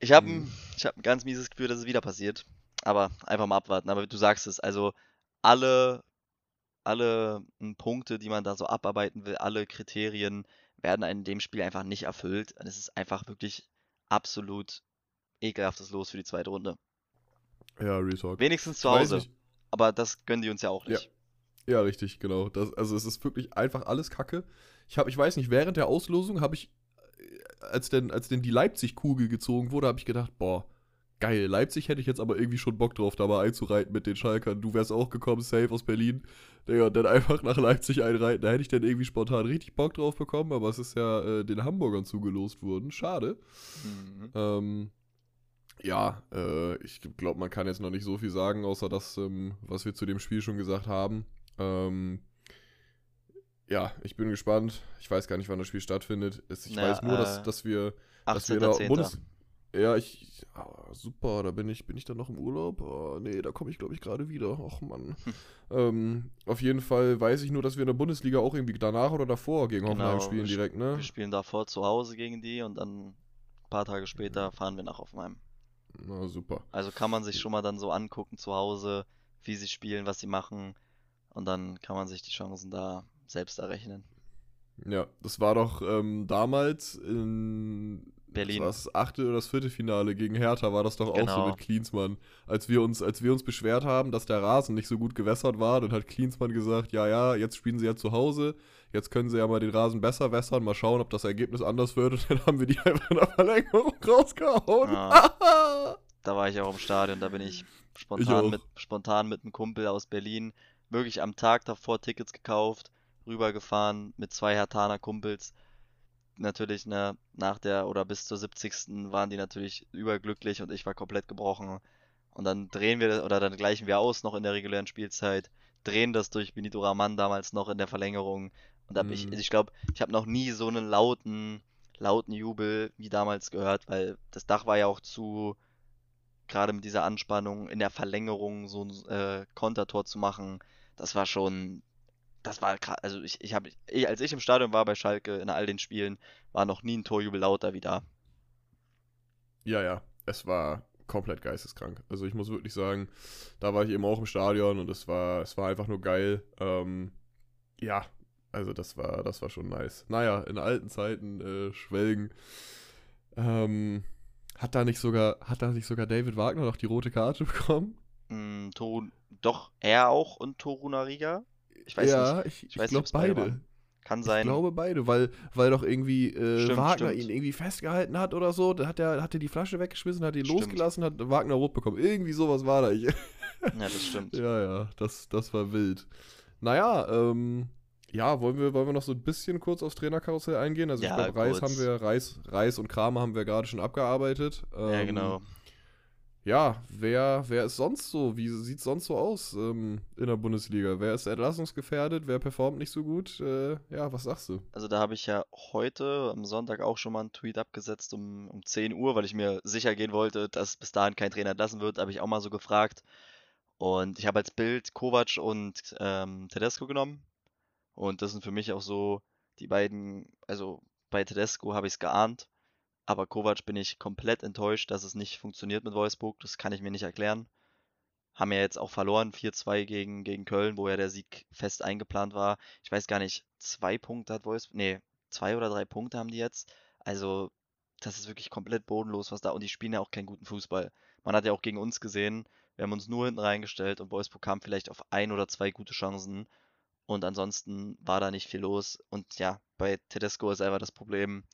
Ich habe mhm. hab ein ganz mieses Gefühl, dass es wieder passiert. Aber einfach mal abwarten. Aber du sagst es, also alle alle hm, Punkte, die man da so abarbeiten will, alle Kriterien werden in dem Spiel einfach nicht erfüllt. Es ist einfach wirklich absolut ekelhaftes Los für die zweite Runde. Ja, Retalk. Wenigstens zu Hause. Aber das gönnen die uns ja auch nicht. Ja, ja richtig, genau. Das, also es ist wirklich einfach alles Kacke. Ich habe, ich weiß nicht, während der Auslosung habe ich, äh, als denn, als denn die Leipzig-Kugel gezogen wurde, habe ich gedacht, boah, geil. Leipzig hätte ich jetzt aber irgendwie schon Bock drauf, da mal einzureiten mit den Schalkern. Du wärst auch gekommen, safe aus Berlin. Digga, und dann einfach nach Leipzig einreiten. Da hätte ich dann irgendwie spontan richtig Bock drauf bekommen, aber es ist ja äh, den Hamburgern zugelost worden. Schade. Mhm. Ähm, ja, äh, ich glaube, man kann jetzt noch nicht so viel sagen, außer das, ähm, was wir zu dem Spiel schon gesagt haben. Ähm, ja, ich bin gespannt. Ich weiß gar nicht, wann das Spiel stattfindet. Ich naja, weiß nur, äh, dass, dass wir, dass wir da Bundes ja, ich. Oh, super, da bin ich, bin ich dann noch im Urlaub? Oh, nee, da komme ich, glaube ich, gerade wieder. Och Mann. Hm. Ähm, auf jeden Fall weiß ich nur, dass wir in der Bundesliga auch irgendwie danach oder davor gegen genau, Hoffenheim spielen direkt, ne? Wir spielen davor zu Hause gegen die und dann ein paar Tage später fahren wir nach Hoffenheim. Na super. Also kann man sich schon mal dann so angucken zu Hause, wie sie spielen, was sie machen. Und dann kann man sich die Chancen da selbst errechnen. Ja, das war doch ähm, damals in Berlin. Das, achte oder das vierte Finale gegen Hertha war das doch genau. auch so genau. mit Klinsmann. Als wir, uns, als wir uns beschwert haben, dass der Rasen nicht so gut gewässert war, dann hat Klinsmann gesagt, ja, ja, jetzt spielen sie ja zu Hause, jetzt können sie ja mal den Rasen besser wässern, mal schauen, ob das Ergebnis anders wird. Und dann haben wir die einfach in der Verlängerung rausgehauen. Ah, da war ich auch im Stadion, da bin ich spontan, ich mit, spontan mit einem Kumpel aus Berlin wirklich am Tag davor Tickets gekauft, rübergefahren mit zwei Hertaner Kumpels natürlich, ne, nach der oder bis zur 70. waren die natürlich überglücklich und ich war komplett gebrochen. Und dann drehen wir, oder dann gleichen wir aus noch in der regulären Spielzeit, drehen das durch Benito Raman damals noch in der Verlängerung. Und da mhm. ich, ich glaube, ich habe noch nie so einen lauten, lauten Jubel wie damals gehört, weil das Dach war ja auch zu, gerade mit dieser Anspannung in der Verlängerung so ein äh, Kontertor zu machen, das war schon, das war krass. Also ich, ich habe, als ich im Stadion war bei Schalke in all den Spielen, war noch nie ein Torjubel lauter wie da. Ja, ja, es war komplett geisteskrank. Also ich muss wirklich sagen, da war ich eben auch im Stadion und es war, es war einfach nur geil. Ähm, ja, also das war, das war schon nice. Naja, in alten Zeiten äh, schwelgen. Ähm, hat da nicht sogar, hat da nicht sogar David Wagner noch die rote Karte bekommen? Mm, Torun, doch, er auch und Toruna Riga? Ich weiß ja, nicht. ich, ich, ich glaube beide. beide Kann sein. Ich glaube beide, weil, weil doch irgendwie äh, stimmt, Wagner stimmt. ihn irgendwie festgehalten hat oder so. Da hat er, hat er die Flasche weggeschmissen, hat ihn stimmt. losgelassen, hat Wagner rot bekommen. Irgendwie sowas war da. ja, das stimmt. ja, ja, das, das war wild. Naja, ähm, ja, wollen wir, wollen wir noch so ein bisschen kurz aufs Trainerkarussell eingehen? Also ja, ich glaube, Reis haben wir, Reis, Reis und Kramer haben wir gerade schon abgearbeitet. Ähm, ja, genau. Ja, wer, wer ist sonst so? Wie sieht es sonst so aus ähm, in der Bundesliga? Wer ist entlassungsgefährdet? Wer performt nicht so gut? Äh, ja, was sagst du? Also da habe ich ja heute am Sonntag auch schon mal einen Tweet abgesetzt um, um 10 Uhr, weil ich mir sicher gehen wollte, dass bis dahin kein Trainer entlassen wird. habe ich auch mal so gefragt. Und ich habe als Bild Kovac und ähm, Tedesco genommen. Und das sind für mich auch so die beiden, also bei Tedesco habe ich es geahnt, aber Kovac bin ich komplett enttäuscht, dass es nicht funktioniert mit Wolfsburg. Das kann ich mir nicht erklären. Haben ja jetzt auch verloren, 4-2 gegen, gegen Köln, wo ja der Sieg fest eingeplant war. Ich weiß gar nicht, zwei Punkte hat Wolfsburg, nee, zwei oder drei Punkte haben die jetzt. Also, das ist wirklich komplett bodenlos, was da, und die spielen ja auch keinen guten Fußball. Man hat ja auch gegen uns gesehen, wir haben uns nur hinten reingestellt und Wolfsburg kam vielleicht auf ein oder zwei gute Chancen und ansonsten war da nicht viel los. Und ja, bei Tedesco ist einfach das Problem,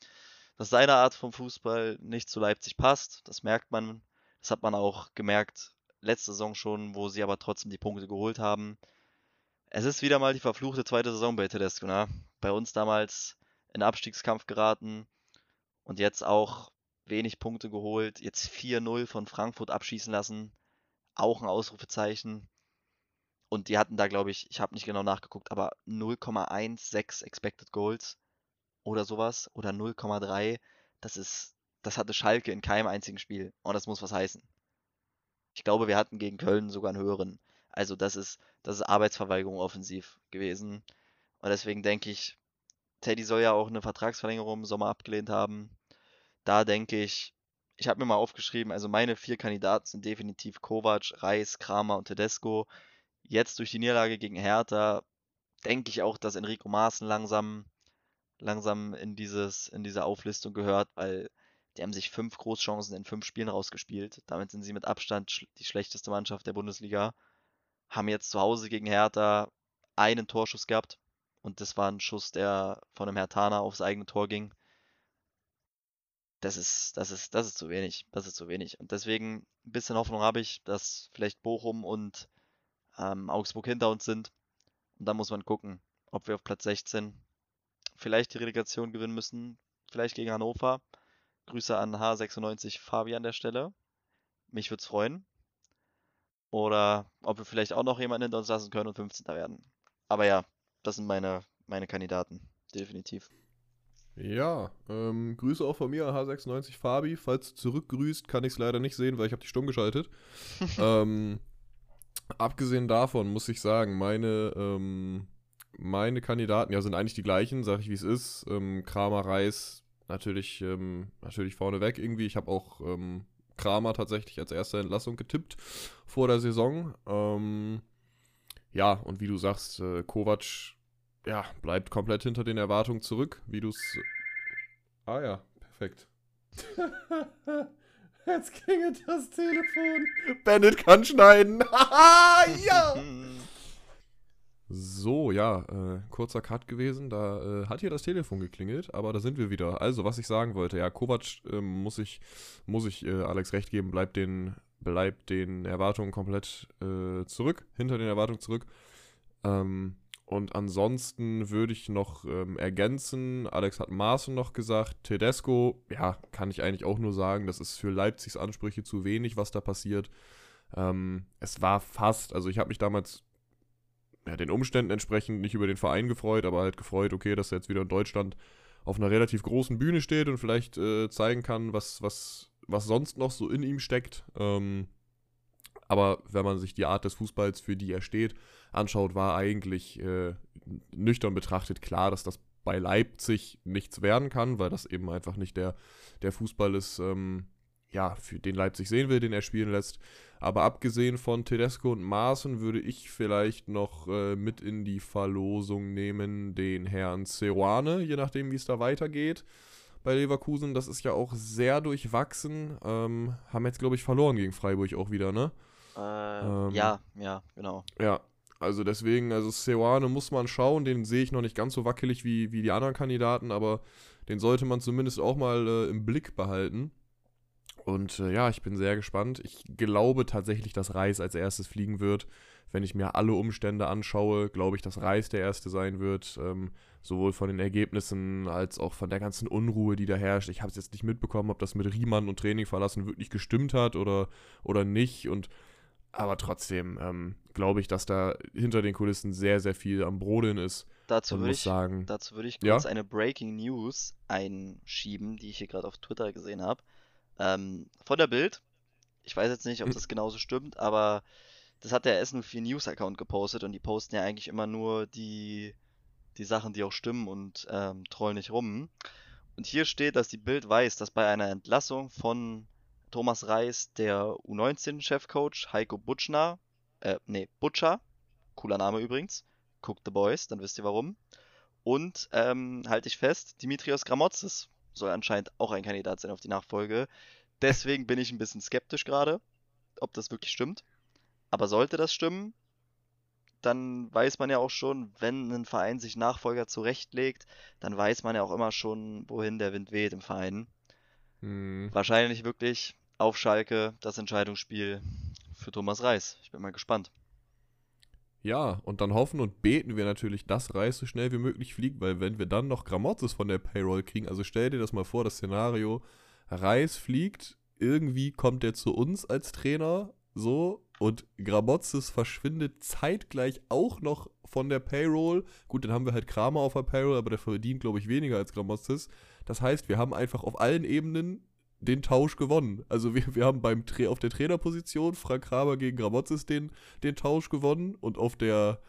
dass seine Art vom Fußball nicht zu Leipzig passt. Das merkt man. Das hat man auch gemerkt letzte Saison schon, wo sie aber trotzdem die Punkte geholt haben. Es ist wieder mal die verfluchte zweite Saison bei Tedesco. Ne? Bei uns damals in Abstiegskampf geraten und jetzt auch wenig Punkte geholt. Jetzt 4-0 von Frankfurt abschießen lassen. Auch ein Ausrufezeichen. Und die hatten da, glaube ich, ich habe nicht genau nachgeguckt, aber 0,16 Expected Goals oder sowas oder 0,3. Das ist, das hatte Schalke in keinem einzigen Spiel. Und das muss was heißen. Ich glaube, wir hatten gegen Köln sogar einen höheren. Also das ist, das ist Arbeitsverweigerung offensiv gewesen. Und deswegen denke ich, Teddy soll ja auch eine Vertragsverlängerung im Sommer abgelehnt haben. Da denke ich, ich habe mir mal aufgeschrieben, also meine vier Kandidaten sind definitiv Kovac, Reis, Kramer und Tedesco. Jetzt durch die Niederlage gegen Hertha denke ich auch, dass Enrico Maaßen langsam, langsam in, dieses, in diese Auflistung gehört, weil die haben sich fünf Großchancen in fünf Spielen rausgespielt. Damit sind sie mit Abstand die schlechteste Mannschaft der Bundesliga. Haben jetzt zu Hause gegen Hertha einen Torschuss gehabt. Und das war ein Schuss, der von einem Hertaner aufs eigene Tor ging. Das ist, das ist, das ist zu wenig. Das ist zu wenig. Und deswegen ein bisschen Hoffnung habe ich, dass vielleicht Bochum und ähm, Augsburg hinter uns sind. Und dann muss man gucken, ob wir auf Platz 16 vielleicht die Relegation gewinnen müssen, vielleicht gegen Hannover. Grüße an H96 Fabi an der Stelle. Mich würde es freuen. Oder ob wir vielleicht auch noch jemanden hinter uns lassen können und 15. werden. Aber ja, das sind meine, meine Kandidaten. Definitiv. Ja, ähm, Grüße auch von mir, H96 Fabi. Falls du zurückgrüßt, kann ich es leider nicht sehen, weil ich habe dich stumm geschaltet. ähm, abgesehen davon muss ich sagen, meine, ähm, meine Kandidaten ja, sind eigentlich die gleichen, sage ich wie es ist. Ähm, Kramer, Reis natürlich, ähm, natürlich vorneweg irgendwie. Ich habe auch ähm, Kramer tatsächlich als erste Entlassung getippt vor der Saison. Ähm, ja, und wie du sagst, äh, Kovac ja, bleibt komplett hinter den Erwartungen zurück, wie du es. Ah ja, perfekt. Jetzt klingelt das Telefon. Bennett kann schneiden. ja. So, ja, äh, kurzer Cut gewesen. Da äh, hat hier das Telefon geklingelt, aber da sind wir wieder. Also, was ich sagen wollte, ja, Kovac äh, muss ich, muss ich äh, Alex recht geben, bleibt den, bleibt den Erwartungen komplett äh, zurück, hinter den Erwartungen zurück. Ähm, und ansonsten würde ich noch ähm, ergänzen, Alex hat Maaßen noch gesagt, Tedesco, ja, kann ich eigentlich auch nur sagen, das ist für Leipzigs Ansprüche zu wenig, was da passiert. Ähm, es war fast, also ich habe mich damals ja, den Umständen entsprechend nicht über den Verein gefreut, aber halt gefreut, okay, dass er jetzt wieder in Deutschland auf einer relativ großen Bühne steht und vielleicht äh, zeigen kann, was, was was sonst noch so in ihm steckt. Ähm, aber wenn man sich die Art des Fußballs, für die er steht, anschaut, war eigentlich äh, nüchtern betrachtet klar, dass das bei Leipzig nichts werden kann, weil das eben einfach nicht der, der Fußball ist, ähm, ja, für den Leipzig sehen will, den er spielen lässt. Aber abgesehen von Tedesco und Maaßen würde ich vielleicht noch äh, mit in die Verlosung nehmen den Herrn Ceruane, je nachdem, wie es da weitergeht bei Leverkusen. Das ist ja auch sehr durchwachsen. Ähm, haben jetzt, glaube ich, verloren gegen Freiburg auch wieder, ne? Äh, ähm, ja, ja, genau. Ja, also deswegen, also Ceruane muss man schauen. Den sehe ich noch nicht ganz so wackelig wie, wie die anderen Kandidaten, aber den sollte man zumindest auch mal äh, im Blick behalten. Und äh, ja, ich bin sehr gespannt. Ich glaube tatsächlich, dass Reis als erstes fliegen wird. Wenn ich mir alle Umstände anschaue, glaube ich, dass Reis der Erste sein wird. Ähm, sowohl von den Ergebnissen als auch von der ganzen Unruhe, die da herrscht. Ich habe es jetzt nicht mitbekommen, ob das mit Riemann und Training verlassen wirklich gestimmt hat oder, oder nicht. Und aber trotzdem ähm, glaube ich, dass da hinter den Kulissen sehr, sehr viel am Brodeln ist. Dazu würde ich, sagen, dazu würd ich kurz ja? eine Breaking News einschieben, die ich hier gerade auf Twitter gesehen habe. Ähm, von der Bild. Ich weiß jetzt nicht, ob hm. das genauso stimmt, aber das hat der S04 News Account gepostet und die posten ja eigentlich immer nur die, die Sachen, die auch stimmen und ähm, trollen nicht rum. Und hier steht, dass die Bild weiß, dass bei einer Entlassung von Thomas Reis der U19-Chefcoach Heiko Butschner, äh, nee, Butcher, cooler Name übrigens, guckt The Boys, dann wisst ihr warum. Und, ähm, halte ich fest, Dimitrios Gramotzes soll anscheinend auch ein Kandidat sein auf die Nachfolge. Deswegen bin ich ein bisschen skeptisch gerade, ob das wirklich stimmt. Aber sollte das stimmen, dann weiß man ja auch schon, wenn ein Verein sich Nachfolger zurechtlegt, dann weiß man ja auch immer schon, wohin der Wind weht im Verein. Hm. Wahrscheinlich wirklich auf Schalke das Entscheidungsspiel für Thomas Reis. Ich bin mal gespannt. Ja, und dann hoffen und beten wir natürlich, dass Reis so schnell wie möglich fliegt, weil wenn wir dann noch Gramotzes von der Payroll kriegen, also stell dir das mal vor, das Szenario, Reis fliegt, irgendwie kommt er zu uns als Trainer, so, und Gramotzes verschwindet zeitgleich auch noch von der Payroll. Gut, dann haben wir halt Kramer auf der Payroll, aber der verdient, glaube ich, weniger als Gramotzes. Das heißt, wir haben einfach auf allen Ebenen den Tausch gewonnen. Also wir, wir haben beim auf der Trainerposition Frank Kramer gegen Gramotzes den, den Tausch gewonnen und auf der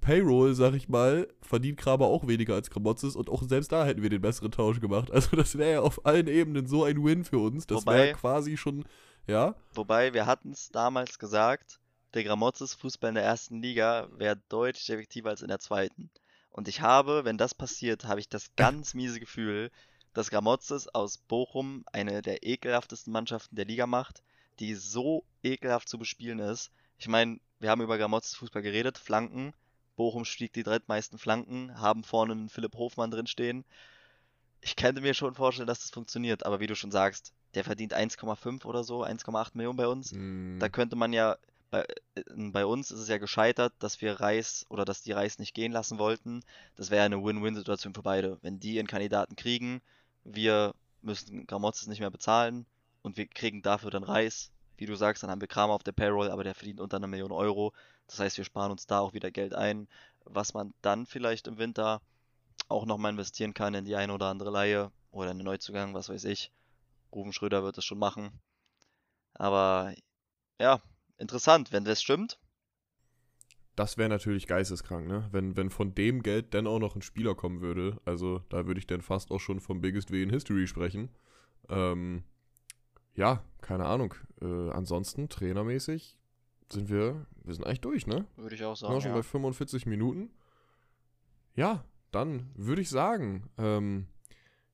Payroll, sag ich mal, verdient Kramer auch weniger als Gramotzes und auch selbst da hätten wir den besseren Tausch gemacht. Also das wäre ja auf allen Ebenen so ein Win für uns. Das wäre quasi schon, ja. Wobei, wir hatten es damals gesagt, der Gramotzes Fußball in der ersten Liga wäre deutlich effektiver als in der zweiten. Und ich habe, wenn das passiert, habe ich das ganz miese Gefühl, dass Gramotzes aus Bochum eine der ekelhaftesten Mannschaften der Liga macht, die so ekelhaft zu bespielen ist. Ich meine, wir haben über Gramotzes Fußball geredet, Flanken. Bochum stieg die drittmeisten Flanken, haben vorne einen Philipp Hofmann drinstehen. Ich könnte mir schon vorstellen, dass das funktioniert, aber wie du schon sagst, der verdient 1,5 oder so, 1,8 Millionen bei uns. Mm. Da könnte man ja, bei, äh, bei, uns ist es ja gescheitert, dass wir Reis oder dass die Reis nicht gehen lassen wollten. Das wäre eine Win-Win-Situation für beide. Wenn die einen Kandidaten kriegen, wir müssen Gramotzes nicht mehr bezahlen und wir kriegen dafür dann Reis. Wie du sagst, dann haben wir Kramer auf der Payroll, aber der verdient unter einer Million Euro. Das heißt, wir sparen uns da auch wieder Geld ein, was man dann vielleicht im Winter auch nochmal investieren kann in die eine oder andere Laie oder einen Neuzugang, was weiß ich. Rufen Schröder wird das schon machen. Aber ja, interessant, wenn das stimmt, das wäre natürlich geisteskrank, ne? Wenn, wenn von dem Geld dann auch noch ein Spieler kommen würde. Also da würde ich dann fast auch schon vom Biggest W in History sprechen. Ähm, ja, keine Ahnung. Äh, ansonsten, trainermäßig, sind wir, wir sind eigentlich durch, ne? Würde ich auch sagen. Wir sind schon ja. bei 45 Minuten. Ja, dann würde ich sagen, ähm,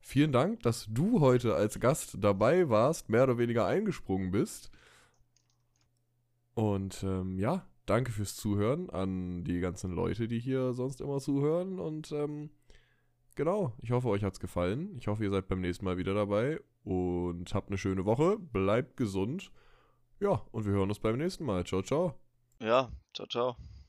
vielen Dank, dass du heute als Gast dabei warst, mehr oder weniger eingesprungen bist. Und ähm, ja, danke fürs Zuhören an die ganzen Leute, die hier sonst immer zuhören. Und ähm, genau, ich hoffe, euch hat es gefallen. Ich hoffe, ihr seid beim nächsten Mal wieder dabei und habt eine schöne Woche. Bleibt gesund. Ja, und wir hören uns beim nächsten Mal. Ciao, ciao. Ja, ciao, ciao.